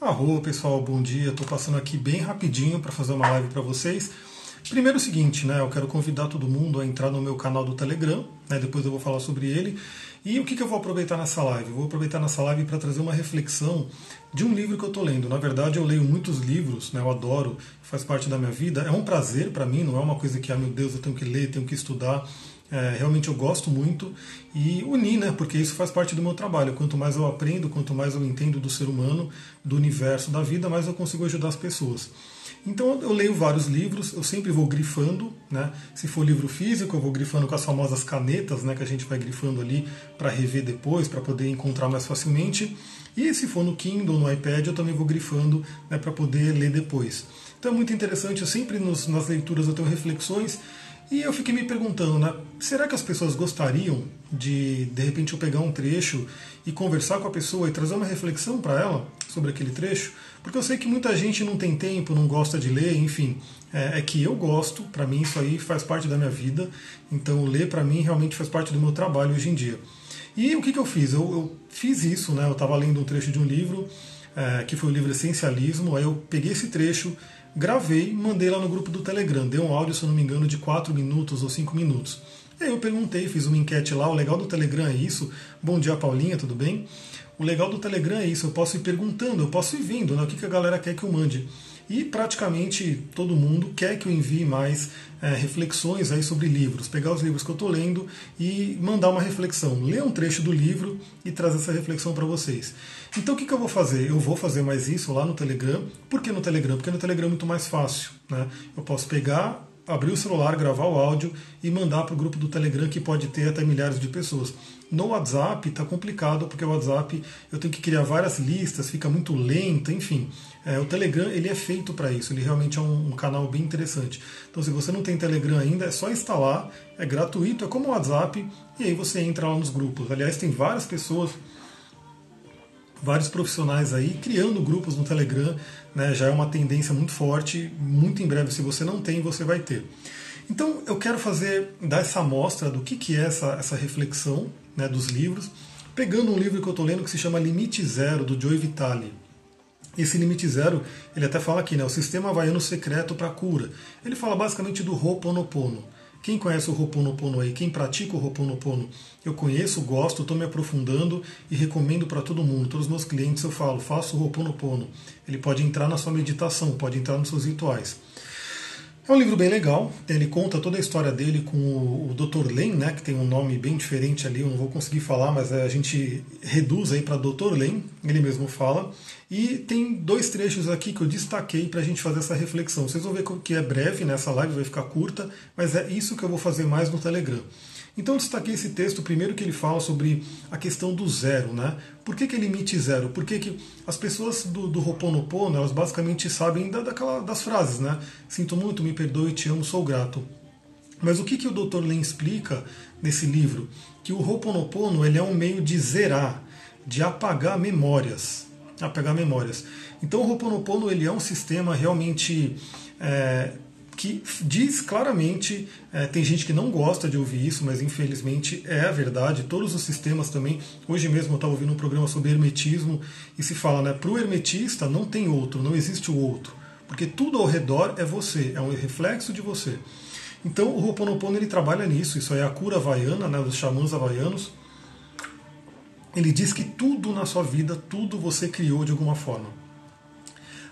Arro, pessoal, bom dia. Estou passando aqui bem rapidinho para fazer uma live para vocês. Primeiro é o seguinte, né? Eu quero convidar todo mundo a entrar no meu canal do Telegram, né? Depois eu vou falar sobre ele. E o que, que eu vou aproveitar nessa live? Eu vou aproveitar nessa live para trazer uma reflexão de um livro que eu estou lendo. Na verdade, eu leio muitos livros, né? Eu adoro, faz parte da minha vida. É um prazer para mim, não é uma coisa que, ah, meu Deus, eu tenho que ler, tenho que estudar. É, realmente eu gosto muito e unir, né? Porque isso faz parte do meu trabalho. Quanto mais eu aprendo, quanto mais eu entendo do ser humano, do universo, da vida, mais eu consigo ajudar as pessoas. Então eu leio vários livros, eu sempre vou grifando, né? Se for livro físico, eu vou grifando com as famosas canetas, né? Que a gente vai grifando ali para rever depois, para poder encontrar mais facilmente. E se for no Kindle, no iPad, eu também vou grifando né, para poder ler depois. Então é muito interessante, eu sempre nos, nas leituras eu tenho reflexões e eu fiquei me perguntando, né, será que as pessoas gostariam de, de repente, eu pegar um trecho e conversar com a pessoa e trazer uma reflexão para ela sobre aquele trecho? Porque eu sei que muita gente não tem tempo, não gosta de ler, enfim. É, é que eu gosto, para mim isso aí faz parte da minha vida, então ler para mim realmente faz parte do meu trabalho hoje em dia. E o que, que eu fiz? Eu, eu fiz isso, né? Eu estava lendo um trecho de um livro, é, que foi o livro Essencialismo, aí eu peguei esse trecho gravei, mandei lá no grupo do Telegram. Deu um áudio, se eu não me engano, de 4 minutos ou 5 minutos. E aí eu perguntei, fiz uma enquete lá. O legal do Telegram é isso. Bom dia, Paulinha, tudo bem? O legal do Telegram é isso. Eu posso ir perguntando, eu posso ir vendo né, o que, que a galera quer que eu mande. E praticamente todo mundo quer que eu envie mais é, reflexões aí sobre livros, pegar os livros que eu estou lendo e mandar uma reflexão, ler um trecho do livro e trazer essa reflexão para vocês. Então o que, que, eu vou fazer? Eu vou fazer mais isso lá no Telegram. Por que no Telegram? Porque no Telegram é muito mais fácil. Né? Eu posso pegar, abrir o celular, gravar o áudio e mandar para o grupo do Telegram que pode ter até milhares de pessoas. No WhatsApp está complicado porque o WhatsApp eu tenho que criar várias listas, fica muito lento, enfim. É, o Telegram ele é feito para isso, ele realmente é um, um, canal bem interessante. Então se você não tem Telegram ainda, é só instalar, é gratuito, é como o WhatsApp e aí você entra lá nos grupos. Aliás, tem várias pessoas, vários profissionais aí criando grupos no Telegram, né, já é uma tendência muito forte. Muito em breve, se você não tem, você vai ter. Então eu quero fazer, dar essa amostra do que, que é essa, essa reflexão né, dos livros, pegando um livro que eu estou lendo que se chama Limite Zero, do Joe Vitale. Esse limite zero, ele até fala aqui, né, o sistema havaiano secreto para cura. Ele fala basicamente do Ho'oponopono. Quem conhece o Ho'oponopono aí, quem pratica o Ho'oponopono, eu conheço, gosto, estou me aprofundando e recomendo para todo mundo. Todos os meus clientes eu falo, faça o Ho'oponopono. Ele pode entrar na sua meditação, pode entrar nos seus rituais. É um livro bem legal, ele conta toda a história dele com o, o Dr. Len, né, que tem um nome bem diferente ali, eu não vou conseguir falar, mas a gente reduz aí para Dr. Len, ele mesmo fala. E tem dois trechos aqui que eu destaquei para a gente fazer essa reflexão. Vocês vão ver que é breve, nessa live vai ficar curta, mas é isso que eu vou fazer mais no Telegram. Então destaquei esse texto, primeiro que ele fala sobre a questão do zero, né? Por que, que é limite zero? Porque que as pessoas do, do Ho'oponopono, elas basicamente sabem da, daquela, das frases, né? Sinto muito, me perdoe, te amo, sou grato. Mas o que, que o Dr. Len explica nesse livro? Que o Ho'oponopono ele é um meio de zerar, de apagar memórias. Apagar memórias. Então o Ho'oponopono ele é um sistema realmente é, que diz claramente, é, tem gente que não gosta de ouvir isso, mas infelizmente é a verdade. Todos os sistemas também. Hoje mesmo eu estava ouvindo um programa sobre hermetismo e se fala, né? Para o hermetista não tem outro, não existe o outro, porque tudo ao redor é você, é um reflexo de você. Então o Ho'oponopono ele trabalha nisso. Isso é a cura havaiana, né? Dos xamãs havaianos. Ele diz que tudo na sua vida, tudo você criou de alguma forma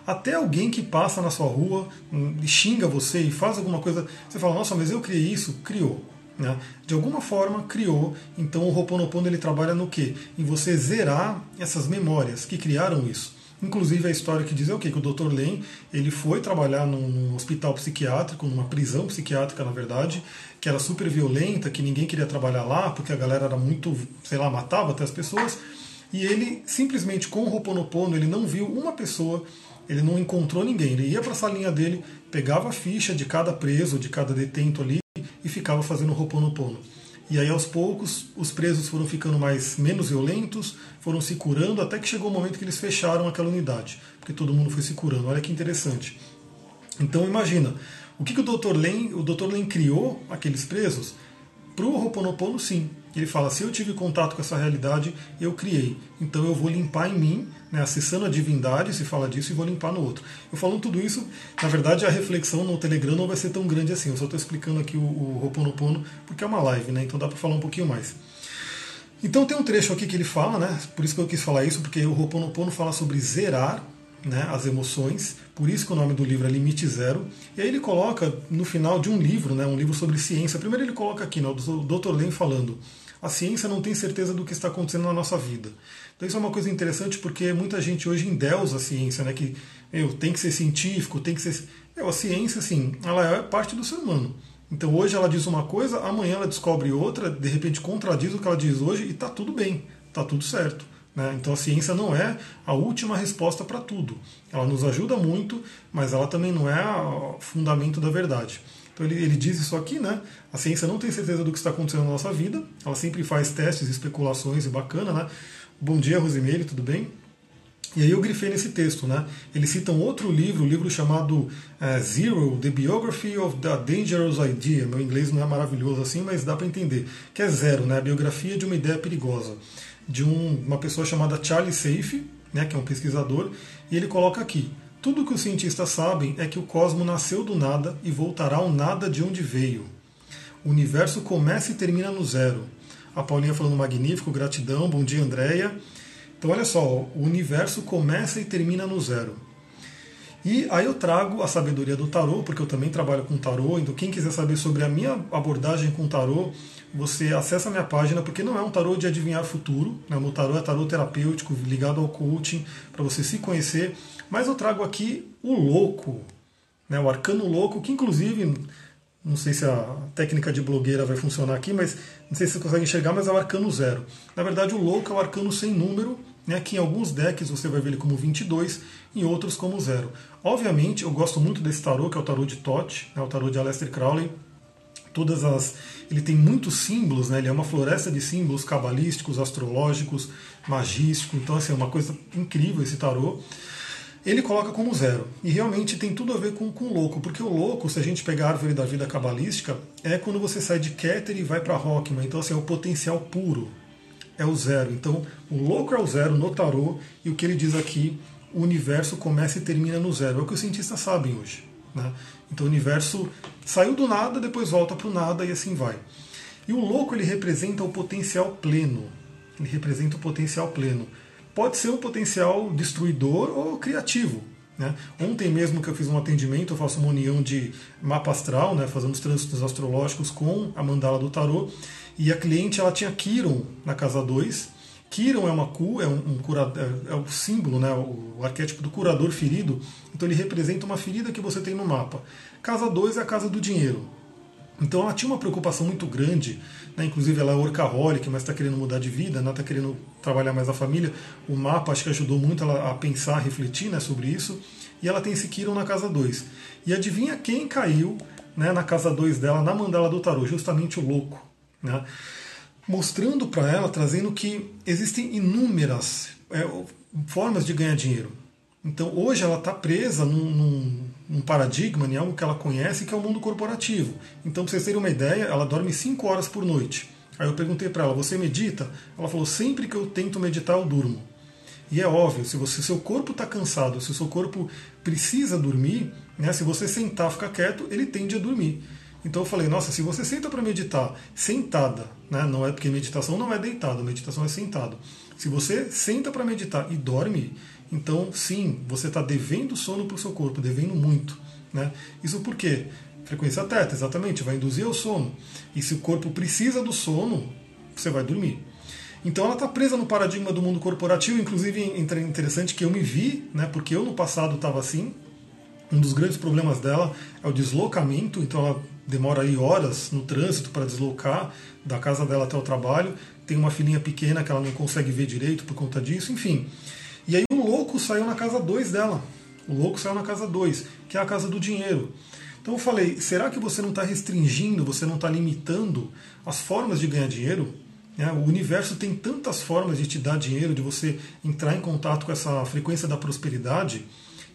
até alguém que passa na sua rua hum, e xinga você e faz alguma coisa, você fala, nossa, mas eu criei isso? Criou. Né? De alguma forma criou, então o Ho'oponopono ele trabalha no quê? Em você zerar essas memórias que criaram isso. Inclusive a história que diz é o quê? Que o Dr. Len ele foi trabalhar num, hospital psiquiátrico, numa prisão psiquiátrica na verdade, que era super violenta, que ninguém queria trabalhar lá porque a galera era muito, sei lá, matava até as pessoas. E ele simplesmente com o Ho'oponopono ele não viu uma pessoa ele não encontrou ninguém. Ele ia para a salinha dele, pegava a ficha de cada preso, de cada detento ali e ficava fazendo Ho'oponopono. E aí aos poucos os presos foram ficando mais menos violentos, foram se curando até que chegou o momento que eles fecharam aquela unidade, porque todo mundo foi se curando. Olha que interessante. Então imagina, o que, que o Dr. Len, o Dr. Len criou aqueles presos? Para o Ho'oponopono sim. Ele fala: se eu tive contato com essa realidade, eu criei. Então eu vou limpar em mim, né, acessando a divindade, se fala disso, e vou limpar no outro. Eu falando tudo isso, na verdade a reflexão no Telegram não vai ser tão grande assim. Eu só estou explicando aqui o, o Ho'oponopono porque é uma live, né? Então dá para falar um pouquinho mais. Então tem um trecho aqui que ele fala, né? Por isso que eu quis falar isso, porque o Ho'oponopono fala sobre zerar né, as emoções, por isso que o nome do livro é Limite Zero. E aí ele coloca no final de um livro, né, um livro sobre ciência. Primeiro ele coloca aqui, né, o Dr. Len falando: a ciência não tem certeza do que está acontecendo na nossa vida. Então isso é uma coisa interessante porque muita gente hoje endeusa a ciência, né, que eu, tem que ser científico, tem que ser. Eu, a ciência, assim, ela é parte do ser humano. Então hoje ela diz uma coisa, amanhã ela descobre outra, de repente contradiz o que ela diz hoje e está tudo bem, está tudo certo. Né? Então a ciência não é a última resposta para tudo. Ela nos ajuda muito, mas ela também não é o fundamento da verdade. Então ele, ele diz isso aqui, né? A ciência não tem certeza do que está acontecendo na nossa vida, ela sempre faz testes, especulações e bacana, né? Bom dia, Rosimeire, tudo bem? E aí eu grifei nesse texto, né? Ele cita um outro livro, um livro chamado uh, Zero, The Biography of the Dangerous Idea. Meu inglês não é maravilhoso assim, mas dá para entender. Que é zero, né? A biografia de uma ideia perigosa de um, uma pessoa chamada Charlie Safe, né, que é um pesquisador, e ele coloca aqui: tudo que os cientistas sabem é que o cosmo nasceu do nada e voltará ao nada de onde veio. O universo começa e termina no zero. A Paulinha falando magnífico, gratidão, bom dia Andréia. Então olha só, o universo começa e termina no zero. E aí eu trago a sabedoria do tarô, porque eu também trabalho com tarô, então quem quiser saber sobre a minha abordagem com tarô, você acessa a minha página, porque não é um tarô de adivinhar futuro, né? o meu tarô é tarô terapêutico, ligado ao coaching, para você se conhecer, mas eu trago aqui o louco, né? o arcano louco, que inclusive, não sei se a técnica de blogueira vai funcionar aqui, mas não sei se você consegue enxergar, mas é o arcano zero. Na verdade, o louco é o arcano sem número, né, que em alguns decks você vai ver ele como 22, em outros como zero. Obviamente, eu gosto muito desse tarô, que é o tarô de Tote, né, o tarô de Aleister Crowley. Todas as, ele tem muitos símbolos, né, ele é uma floresta de símbolos cabalísticos, astrológicos, magísticos, então assim, é uma coisa incrível esse tarô. Ele coloca como zero. E realmente tem tudo a ver com, com o louco, porque o louco, se a gente pegar a árvore da vida cabalística, é quando você sai de Keter e vai para Rockman. Então, assim, é o potencial puro, é o zero. Então, o louco é o zero no tarô, e o que ele diz aqui, o universo começa e termina no zero. É o que os cientistas sabem hoje. Né? Então, o universo saiu do nada, depois volta para o nada e assim vai. E o louco ele representa o potencial pleno. Ele representa o potencial pleno. Pode ser um potencial destruidor ou criativo. Né? Ontem mesmo que eu fiz um atendimento, eu faço uma união de mapa astral, né, fazendo os trânsitos astrológicos com a mandala do tarô, e a cliente ela tinha Kiron na casa 2. Kiron é uma cu, é um, um curador, é, é, o símbolo, né, o, o, arquétipo do curador ferido. Então ele representa uma ferida que você tem no mapa. Casa 2 é a casa do dinheiro. Então ela tinha uma preocupação muito grande, né? inclusive ela é workaholic, mas está querendo mudar de vida, está né? querendo trabalhar mais a família. O mapa acho que ajudou muito ela a pensar, a refletir né, sobre isso. E ela tem esse Kiron na casa 2. E adivinha quem caiu né, na casa 2 dela, na mandala do tarô? Justamente o louco né? mostrando para ela, trazendo que existem inúmeras é, formas de ganhar dinheiro. Então hoje ela está presa num, num, num, paradigma, em algo que ela conhece, que é o mundo corporativo. Então, para vocês terem uma ideia, ela dorme 5 horas por noite. Aí eu perguntei para ela, você medita? Ela falou, sempre que eu tento meditar, eu durmo. E é óbvio, se você, seu corpo está cansado, se o seu corpo precisa dormir, né, se você sentar, ficar quieto, ele tende a dormir. Então eu falei, nossa, se você senta para meditar sentada, né, não é porque meditação não é deitado, meditação é sentado. Se você senta para meditar e dorme, então sim, você está devendo sono para o seu corpo, devendo muito. Né? Isso por quê? Frequência teta, exatamente, vai induzir ao sono. E se o corpo precisa do sono, você vai dormir. Então ela está presa no paradigma do mundo corporativo, inclusive é interessante que eu me vi, né, porque eu no passado estava assim. Um dos grandes problemas dela é o deslocamento, então ela demora aí horas no trânsito para deslocar da casa dela até o trabalho. Tem uma filhinha pequena que ela não consegue ver direito por conta disso, enfim. E aí o louco saiu na casa 2 dela. O louco saiu na casa 2, que é a casa do dinheiro. Então eu falei, será que você não está restringindo, você não está limitando as formas de ganhar dinheiro? É, o universo tem tantas formas de te dar dinheiro, de você entrar em contato com essa frequência da prosperidade,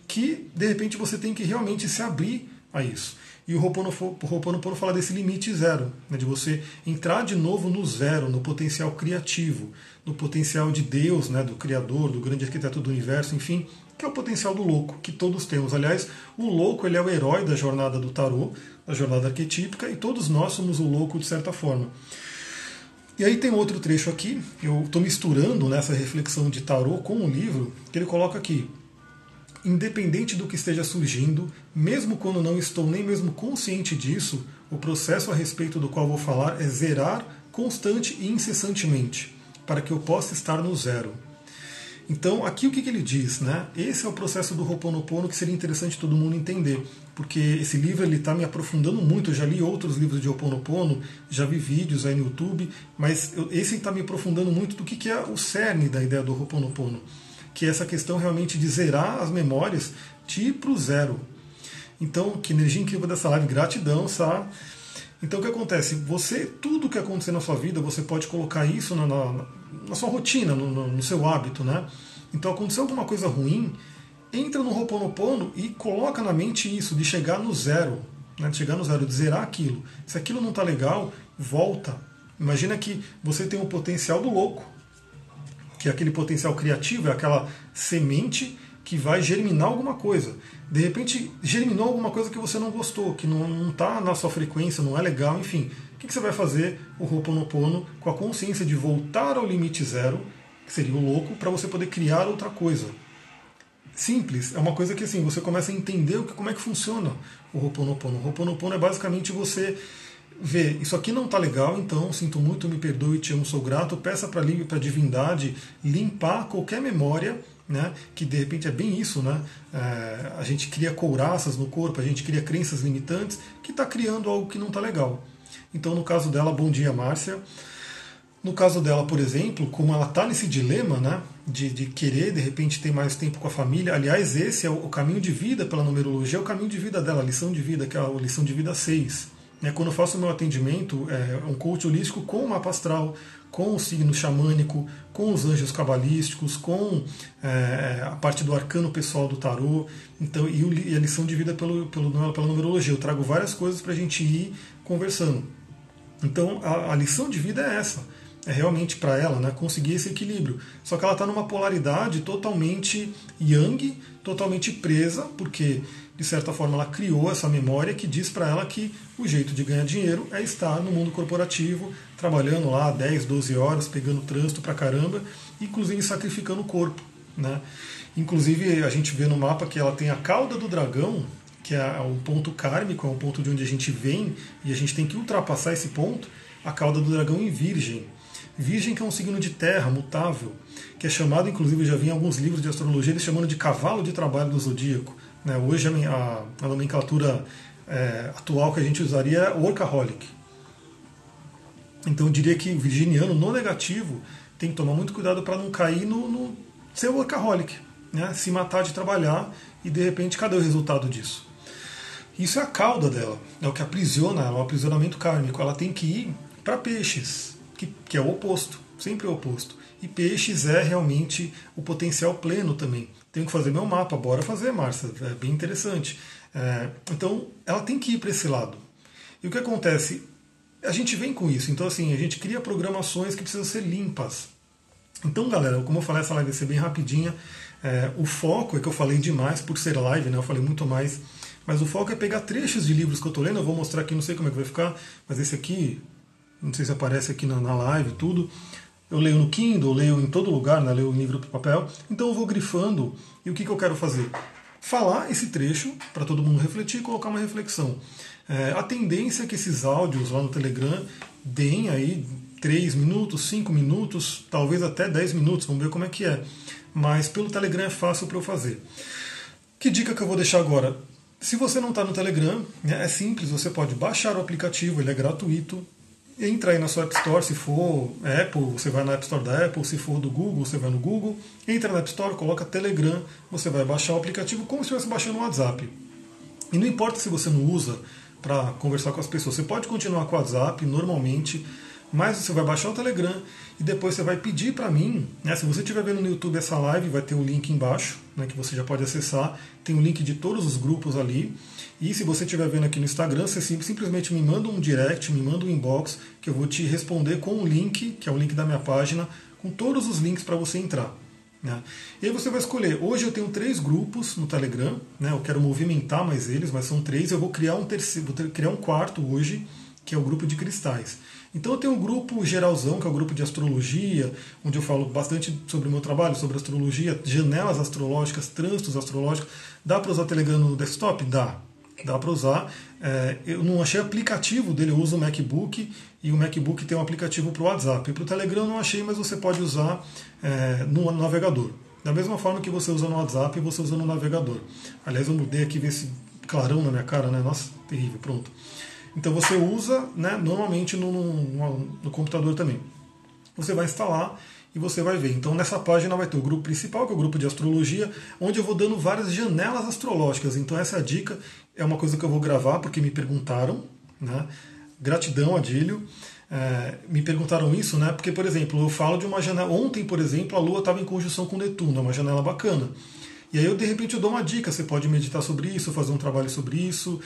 que de repente você tem que realmente se abrir a isso. E o Ho'oponopono fala desse limite zero, né, de você entrar de novo no zero, no potencial criativo, no potencial de Deus, né, do Criador, do grande arquiteto do universo, enfim, que é o potencial do louco, que todos temos. Aliás, o louco ele é o herói da jornada do tarô, da jornada arquetípica, e todos nós somos o louco de certa forma. E aí tem outro trecho aqui, eu estou misturando nessa reflexão de tarô com o livro, que ele coloca aqui. Independente do que esteja surgindo, mesmo quando não estou nem mesmo consciente disso, o processo a respeito do qual vou falar é zerar constante e incessantemente, para que eu possa estar no zero. Então, aqui o que, ele diz? Né? Esse é o processo do Ho'oponopono que seria interessante todo mundo entender, porque esse livro ele está me aprofundando muito. Eu já li outros livros de Ho'oponopono, já vi vídeos aí no YouTube, mas esse está me aprofundando muito do que, que é o cerne da ideia do Ho'oponopono, que é essa questão realmente de zerar as memórias, de ir para o zero. Então, que energia incrível dessa live, gratidão, sabe? Então o que acontece? Você, tudo que acontecer na sua vida, você pode colocar isso na, na, na sua rotina, no, no, no, seu hábito, né? Então aconteceu alguma coisa ruim, entra no Ho'oponopono e coloca na mente isso, de chegar no zero, né? de chegar no zero, de zerar aquilo. Se aquilo não está legal, volta. Imagina que você tem o potencial do louco, que é aquele potencial criativo, é aquela semente que vai germinar alguma coisa. De repente, germinou alguma coisa que você não gostou, que não está na sua frequência, não é legal, enfim. O que, que você vai fazer? O Ho'oponopono com a consciência de voltar ao limite zero, que seria o louco, para você poder criar outra coisa. Simples, é uma coisa que assim, você começa a entender o que, como é que funciona o Ho'oponopono. O Ho'oponopono é basicamente você ver, isso aqui não está legal, então sinto muito, me perdoe, te amo, sou grato, peça para a divindade limpar qualquer memória né, que de repente é bem isso, né? É, a gente cria couraças no corpo, a gente cria crenças limitantes que está criando algo que não está legal. Então, no caso dela, bom dia, Márcia. No caso dela, por exemplo, como ela está nesse dilema né, de, de, querer de repente ter mais tempo com a família, aliás, esse é o, o caminho de vida pela numerologia, é o caminho de vida dela, a lição de vida, que é a lição de vida 6. Né, quando eu faço o meu atendimento, é um coach holístico com o mapa astral, com o signo xamânico, com os anjos cabalísticos, com é, a parte do arcano pessoal do tarô, então e, a lição de vida pelo, pelo, pela numerologia. Eu trago várias coisas para a gente ir conversando. Então a, a lição de vida é essa é realmente para ela né, conseguir esse equilíbrio. Só que ela está numa polaridade totalmente yang, totalmente presa, porque de certa forma ela criou essa memória que diz para ela que o jeito de ganhar dinheiro é estar no mundo corporativo, trabalhando lá 10, 12 horas, pegando trânsito para caramba, inclusive sacrificando o corpo. Né? Inclusive a gente vê no mapa que ela tem a cauda do dragão, que é um ponto kármico, é um ponto de onde a gente vem, e a gente tem que ultrapassar esse ponto, a cauda do dragão em virgem. Virgem que é um signo de terra, mutável, que é chamado, inclusive, já vi em alguns livros de astrologia, eles chamando de cavalo de trabalho do zodíaco. Né? Hoje a, a nomenclatura é, atual que a gente usaria é workaholic. Então eu diria que o virginiano, no negativo, tem que tomar muito cuidado para não cair no, no ser workaholic, né? se matar de trabalhar e de repente cadê o resultado disso? Isso é a cauda dela, é o que aprisiona ela, é o aprisionamento kármico. Ela tem que ir para peixes, que, que é o oposto, sempre o oposto. E peixes é realmente o potencial pleno também. Tenho que fazer meu mapa, bora fazer, Márcia, é bem interessante. É, então, ela tem que ir para esse lado. E o que acontece? A gente vem com isso, então assim, a gente cria programações que precisam ser limpas. Então, galera, como eu falei, essa live vai ser bem rapidinha. É, o foco é que eu falei demais por ser live, né? Eu falei muito mais. Mas o foco é pegar trechos de livros que eu estou lendo. Eu vou mostrar aqui, não sei como é que vai ficar, mas esse aqui não sei se aparece aqui na, na live tudo. Eu leio no Kindle, leio em todo lugar, né? leio em livro de papel. Então eu vou grifando e o que, que eu quero fazer? Falar esse trecho para todo mundo refletir e colocar uma reflexão. É, a tendência é que esses áudios lá no Telegram deem aí 3 minutos, 5 minutos, talvez até 10 minutos, vamos ver como é que é. Mas pelo Telegram é fácil para eu fazer. Que dica que eu vou deixar agora? Se você não está no Telegram, né, é simples, você pode baixar o aplicativo, ele é gratuito, entra aí na sua App Store, se for Apple, você vai na App Store da Apple, se for do Google, você vai no Google, entra na App Store, coloca Telegram, você vai baixar o aplicativo como se estivesse baixando o WhatsApp. E não importa se você não usa para conversar com as pessoas, você pode continuar com o WhatsApp normalmente, mas você vai baixar o Telegram e depois você vai pedir para mim, né, se você estiver vendo no YouTube essa live, vai ter o um link embaixo, né, que você já pode acessar, tem o um link de todos os grupos ali, e se você estiver vendo aqui no Instagram, você simplesmente me manda um direct, me manda um inbox, que eu vou te responder com o um link, que é o link da minha página, com todos os links para você entrar. Né? E aí você vai escolher. Hoje eu tenho três grupos no Telegram, né? eu quero movimentar mais eles, mas são três. Eu vou criar um terceiro, vou criar um quarto hoje, que é o grupo de cristais. Então eu tenho um grupo geralzão, que é o grupo de astrologia, onde eu falo bastante sobre o meu trabalho, sobre astrologia, janelas astrológicas, trânsitos astrológicos. Dá para usar Telegram no desktop? Dá. Dá para usar. É, eu não achei aplicativo dele, eu uso o MacBook e o MacBook tem um aplicativo para o WhatsApp. Para o Telegram eu não achei, mas você pode usar é, no navegador. Da mesma forma que você usa no WhatsApp, você usa no navegador. Aliás, eu mudei aqui, ver esse clarão na minha cara, né? Nossa, terrível, pronto. Então você usa né, normalmente no, no, no computador também. Você vai instalar e você vai ver. Então nessa página vai ter o grupo principal, que é o grupo de astrologia, onde eu vou dando várias janelas astrológicas. Então essa é a dica, é uma coisa que eu vou gravar porque me perguntaram. Né? Gratidão, Adílio. É, me perguntaram isso, né? Porque, por exemplo, eu falo de uma janela. Ontem, por exemplo, a Lua estava em conjunção com Netuno, é uma janela bacana. E aí eu de repente eu dou uma dica, você pode meditar sobre isso, fazer um trabalho sobre isso,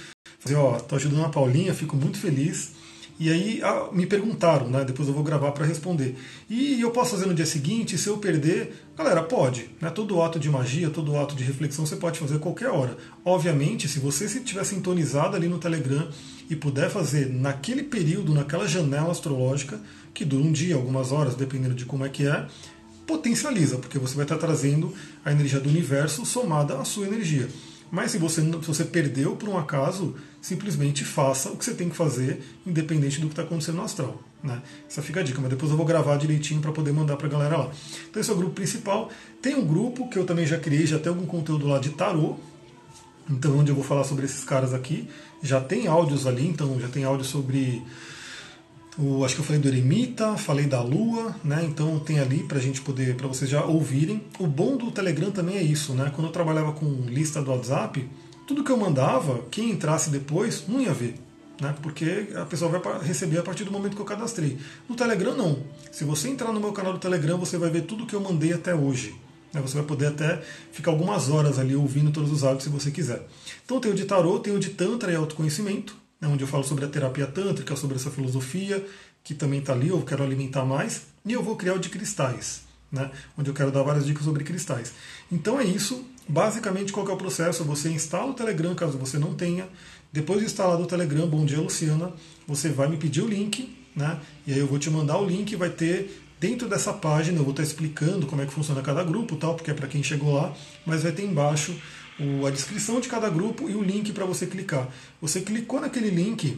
fazer, ó, tô ajudando a Paulinha, fico muito feliz. E aí ah, me perguntaram, né? Depois eu vou gravar para responder. E eu posso fazer no dia seguinte, se eu perder, galera, pode. Né? Todo ato de magia, todo ato de reflexão você pode fazer a qualquer hora. Obviamente, se você estiver sintonizado ali no Telegram e puder fazer naquele período, naquela janela astrológica, que dura um dia, algumas horas, dependendo de como é que é, potencializa, porque você vai estar trazendo a energia do universo somada à sua energia. Mas se você, se você perdeu por um acaso, simplesmente faça o que você tem que fazer, independente do que está acontecendo no astral. Né? Essa fica a dica, mas depois eu vou gravar direitinho para poder mandar para a galera lá. Então esse é o grupo principal. Tem um grupo que eu também já criei, já tem algum conteúdo lá de tarô. Então onde eu vou falar sobre esses caras aqui. Já tem áudios ali, então já tem áudio sobre o, acho que eu falei do Eremita, falei da Lua, né? Então tem ali para gente poder, para vocês já ouvirem. O bom do Telegram também é isso, né? Quando eu trabalhava com lista do WhatsApp, tudo que eu mandava, quem entrasse depois não ia ver. Né, porque a pessoa vai receber a partir do momento que eu cadastrei. No Telegram, não. Se você entrar no meu canal do Telegram, você vai ver tudo que eu mandei até hoje. Né, você vai poder até ficar algumas horas ali ouvindo todos os áudios se você quiser. Então tem o de tarô, tem o de Tantra e autoconhecimento onde eu falo sobre a terapia tântrica, sobre essa filosofia, que também está ali, eu quero alimentar mais, e eu vou criar o de cristais, né, onde eu quero dar várias dicas sobre cristais. Então é isso, basicamente qual é o processo? Você instala o Telegram, caso você não tenha, depois de instalar o Telegram, bom dia Luciana, você vai me pedir o link, né, e aí eu vou te mandar o link, vai ter dentro dessa página, eu vou estar explicando como é que funciona cada grupo, tal, porque é para quem chegou lá, mas vai ter embaixo a descrição de cada grupo e o link para você clicar. Você clicou naquele link,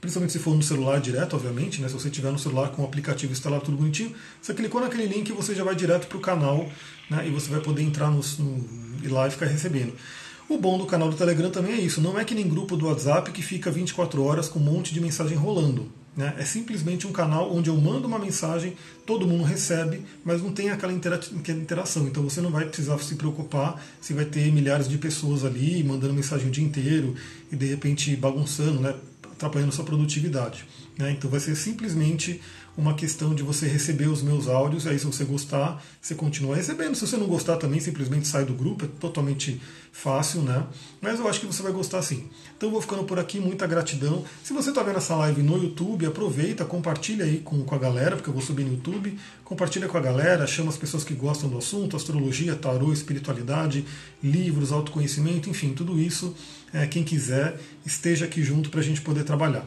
principalmente se for no celular direto, obviamente, né? se você tiver no celular com o aplicativo instalado tudo bonitinho, você clicou naquele link e você já vai direto para o canal né? e você vai poder entrar no, no, e lá e ficar recebendo. O bom do canal do Telegram também é isso, não é que nem grupo do WhatsApp que fica 24 horas com um monte de mensagem rolando. Né? É simplesmente um canal onde eu mando uma mensagem, todo mundo recebe, mas não tem aquela interação. Então você não vai precisar se preocupar se vai ter milhares de pessoas ali mandando mensagem o dia inteiro e de repente bagunçando, né? atrapalhando sua produtividade. Né? Então vai ser simplesmente uma questão de você receber os meus áudios, aí se você gostar, você continua recebendo. Se você não gostar também, simplesmente sai do grupo, é totalmente fácil, né? Mas eu acho que você vai gostar sim. Então vou ficando por aqui, muita gratidão. Se você está vendo essa live no YouTube, aproveita, compartilha aí com, com a galera, porque eu vou subir no YouTube, compartilha com a galera, chama as pessoas que gostam do assunto, astrologia, tarô, espiritualidade, livros, autoconhecimento, enfim, tudo isso. É, quem quiser, esteja aqui junto para a gente poder trabalhar.